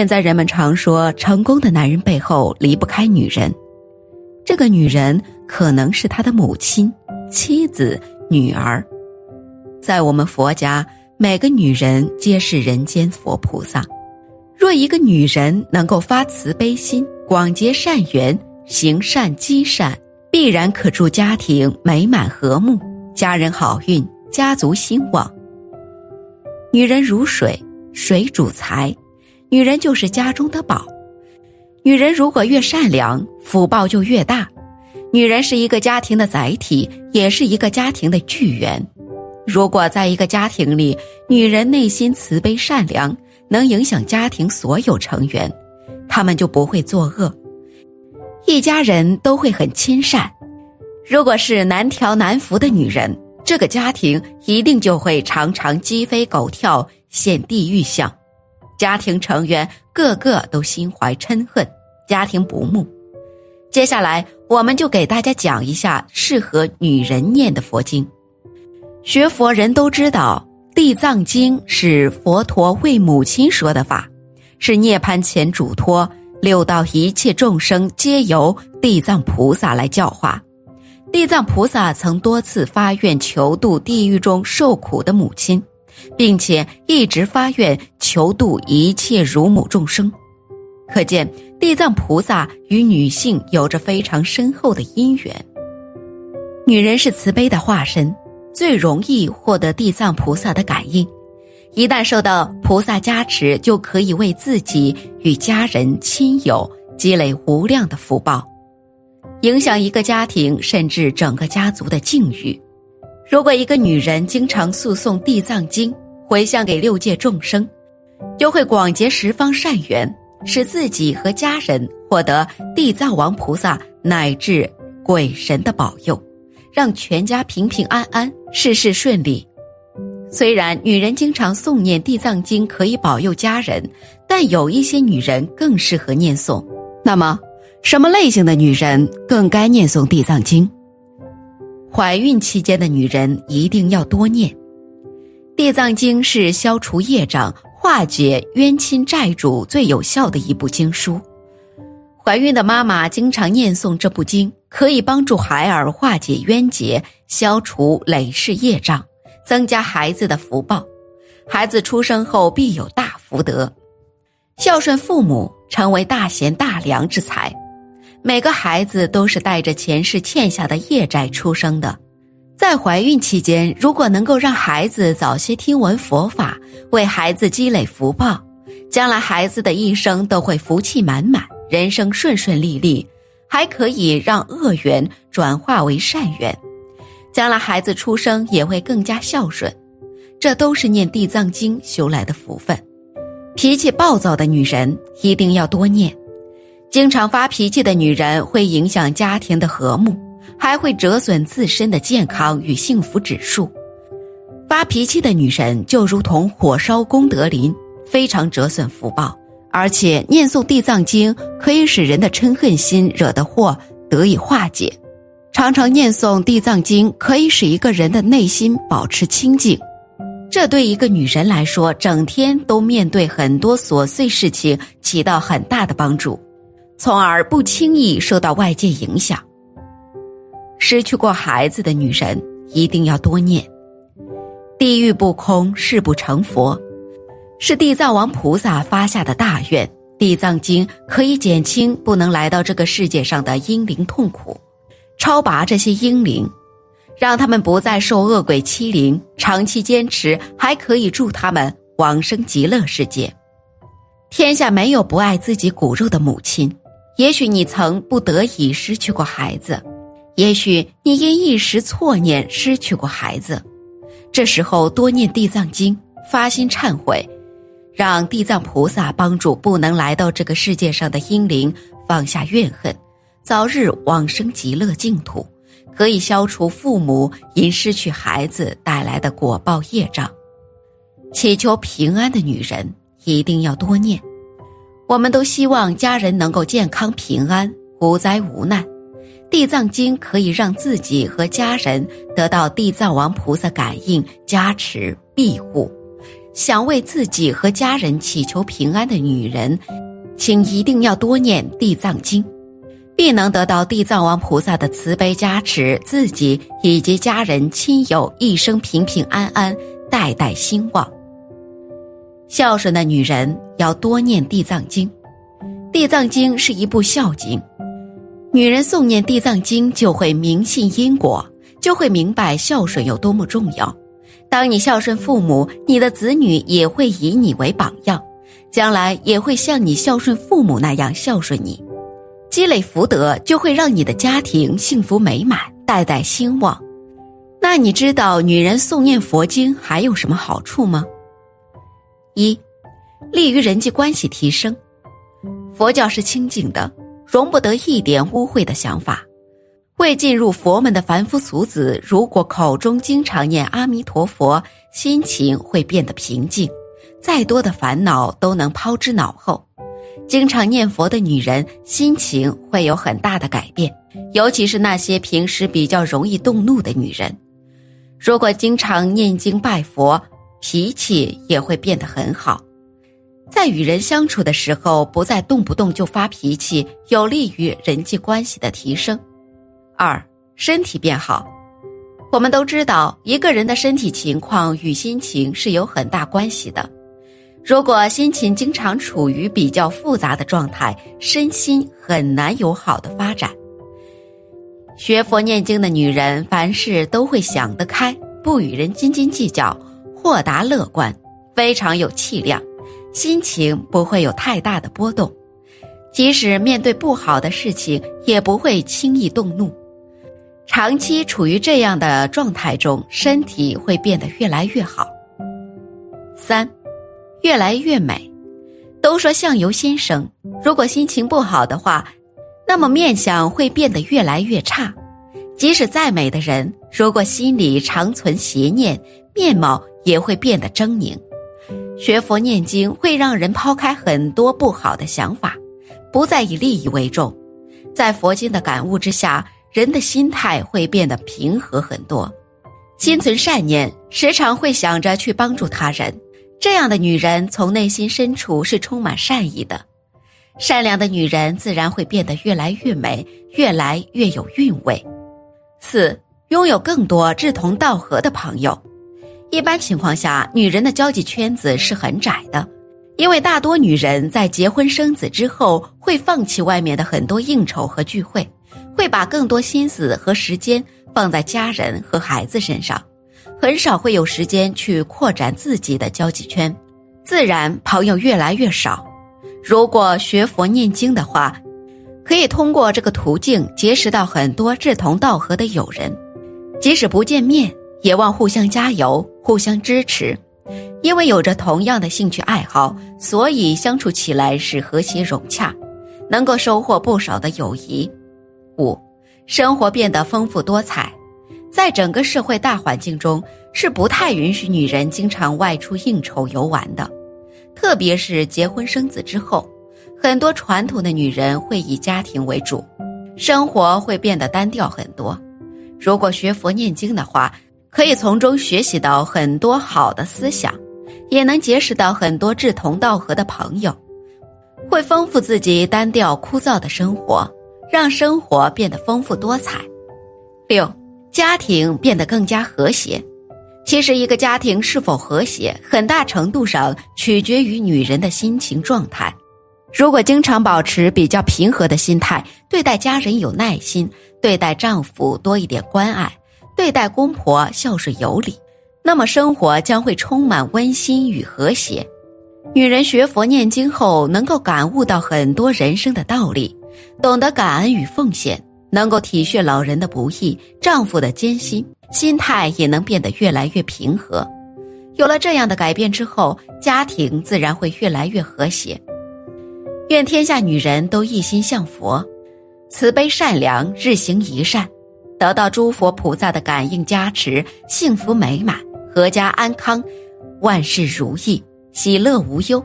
现在人们常说，成功的男人背后离不开女人，这个女人可能是他的母亲、妻子、女儿。在我们佛家，每个女人皆是人间佛菩萨。若一个女人能够发慈悲心、广结善缘、行善积善，必然可助家庭美满和睦，家人好运，家族兴旺。女人如水，水主财，女人就是家中的宝。女人如果越善良，福报就越大。女人是一个家庭的载体，也是一个家庭的巨源。如果在一个家庭里，女人内心慈悲善良。能影响家庭所有成员，他们就不会作恶，一家人都会很亲善。如果是难调难服的女人，这个家庭一定就会常常鸡飞狗跳，现地狱相。家庭成员个个都心怀嗔恨，家庭不睦。接下来，我们就给大家讲一下适合女人念的佛经。学佛人都知道。地藏经是佛陀为母亲说的法，是涅槃前嘱托六道一切众生皆由地藏菩萨来教化。地藏菩萨曾多次发愿求度地狱中受苦的母亲，并且一直发愿求度一切乳母众生。可见地藏菩萨与女性有着非常深厚的因缘。女人是慈悲的化身。最容易获得地藏菩萨的感应，一旦受到菩萨加持，就可以为自己与家人亲友积累无量的福报，影响一个家庭甚至整个家族的境遇。如果一个女人经常诉诵地藏经，回向给六界众生，就会广结十方善缘，使自己和家人获得地藏王菩萨乃至鬼神的保佑。让全家平平安安，事事顺利。虽然女人经常诵念地藏经可以保佑家人，但有一些女人更适合念诵。那么，什么类型的女人更该念诵地藏经？怀孕期间的女人一定要多念。地藏经是消除业障、化解冤亲债主最有效的一部经书。怀孕的妈妈经常念诵这部经。可以帮助孩儿化解冤结，消除累世业障，增加孩子的福报。孩子出生后必有大福德，孝顺父母成为大贤大良之才。每个孩子都是带着前世欠下的业债出生的，在怀孕期间，如果能够让孩子早些听闻佛法，为孩子积累福报，将来孩子的一生都会福气满满，人生顺顺利利。还可以让恶缘转化为善缘，将来孩子出生也会更加孝顺，这都是念地藏经修来的福分。脾气暴躁的女人一定要多念，经常发脾气的女人会影响家庭的和睦，还会折损自身的健康与幸福指数。发脾气的女人就如同火烧功德林，非常折损福报。而且念诵地藏经可以使人的嗔恨心惹的祸得以化解，常常念诵地藏经可以使一个人的内心保持清净，这对一个女人来说，整天都面对很多琐碎事情起到很大的帮助，从而不轻易受到外界影响。失去过孩子的女人一定要多念，地狱不空，誓不成佛。是地藏王菩萨发下的大愿，地藏经可以减轻不能来到这个世界上的阴灵痛苦，超拔这些阴灵，让他们不再受恶鬼欺凌，长期坚持还可以助他们往生极乐世界。天下没有不爱自己骨肉的母亲，也许你曾不得已失去过孩子，也许你因一时错念失去过孩子，这时候多念地藏经，发心忏悔。让地藏菩萨帮助不能来到这个世界上的婴灵放下怨恨，早日往生极乐净土，可以消除父母因失去孩子带来的果报业障。祈求平安的女人一定要多念。我们都希望家人能够健康平安、无灾无难。地藏经可以让自己和家人得到地藏王菩萨感应加持庇护。想为自己和家人祈求平安的女人，请一定要多念地藏经，必能得到地藏王菩萨的慈悲加持，自己以及家人亲友一生平平安安，代代兴旺。孝顺的女人要多念地藏经，地藏经是一部孝经，女人诵念地藏经就会明信因果，就会明白孝顺有多么重要。当你孝顺父母，你的子女也会以你为榜样，将来也会像你孝顺父母那样孝顺你，积累福德就会让你的家庭幸福美满，代代兴旺。那你知道女人诵念佛经还有什么好处吗？一，利于人际关系提升。佛教是清净的，容不得一点污秽的想法。未进入佛门的凡夫俗子，如果口中经常念阿弥陀佛，心情会变得平静，再多的烦恼都能抛之脑后。经常念佛的女人，心情会有很大的改变，尤其是那些平时比较容易动怒的女人，如果经常念经拜佛，脾气也会变得很好。在与人相处的时候，不再动不动就发脾气，有利于人际关系的提升。二，身体变好。我们都知道，一个人的身体情况与心情是有很大关系的。如果心情经常处于比较复杂的状态，身心很难有好的发展。学佛念经的女人，凡事都会想得开，不与人斤斤计较，豁达乐观，非常有气量，心情不会有太大的波动。即使面对不好的事情，也不会轻易动怒。长期处于这样的状态中，身体会变得越来越好。三，越来越美。都说相由心生，如果心情不好的话，那么面相会变得越来越差。即使再美的人，如果心里常存邪念，面貌也会变得狰狞。学佛念经会让人抛开很多不好的想法，不再以利益为重，在佛经的感悟之下。人的心态会变得平和很多，心存善念，时常会想着去帮助他人。这样的女人从内心深处是充满善意的，善良的女人自然会变得越来越美，越来越有韵味。四，拥有更多志同道合的朋友。一般情况下，女人的交际圈子是很窄的，因为大多女人在结婚生子之后会放弃外面的很多应酬和聚会。会把更多心思和时间放在家人和孩子身上，很少会有时间去扩展自己的交际圈，自然朋友越来越少。如果学佛念经的话，可以通过这个途径结识到很多志同道合的友人，即使不见面，也望互相加油、互相支持。因为有着同样的兴趣爱好，所以相处起来是和谐融洽，能够收获不少的友谊。五，生活变得丰富多彩，在整个社会大环境中，是不太允许女人经常外出应酬游玩的。特别是结婚生子之后，很多传统的女人会以家庭为主，生活会变得单调很多。如果学佛念经的话，可以从中学习到很多好的思想，也能结识到很多志同道合的朋友，会丰富自己单调枯燥的生活。让生活变得丰富多彩。六，家庭变得更加和谐。其实，一个家庭是否和谐，很大程度上取决于女人的心情状态。如果经常保持比较平和的心态，对待家人有耐心，对待丈夫多一点关爱，对待公婆孝顺有礼，那么生活将会充满温馨与和谐。女人学佛念经后，能够感悟到很多人生的道理。懂得感恩与奉献，能够体恤老人的不易，丈夫的艰辛，心态也能变得越来越平和。有了这样的改变之后，家庭自然会越来越和谐。愿天下女人都一心向佛，慈悲善良，日行一善，得到诸佛菩萨的感应加持，幸福美满，阖家安康，万事如意，喜乐无忧。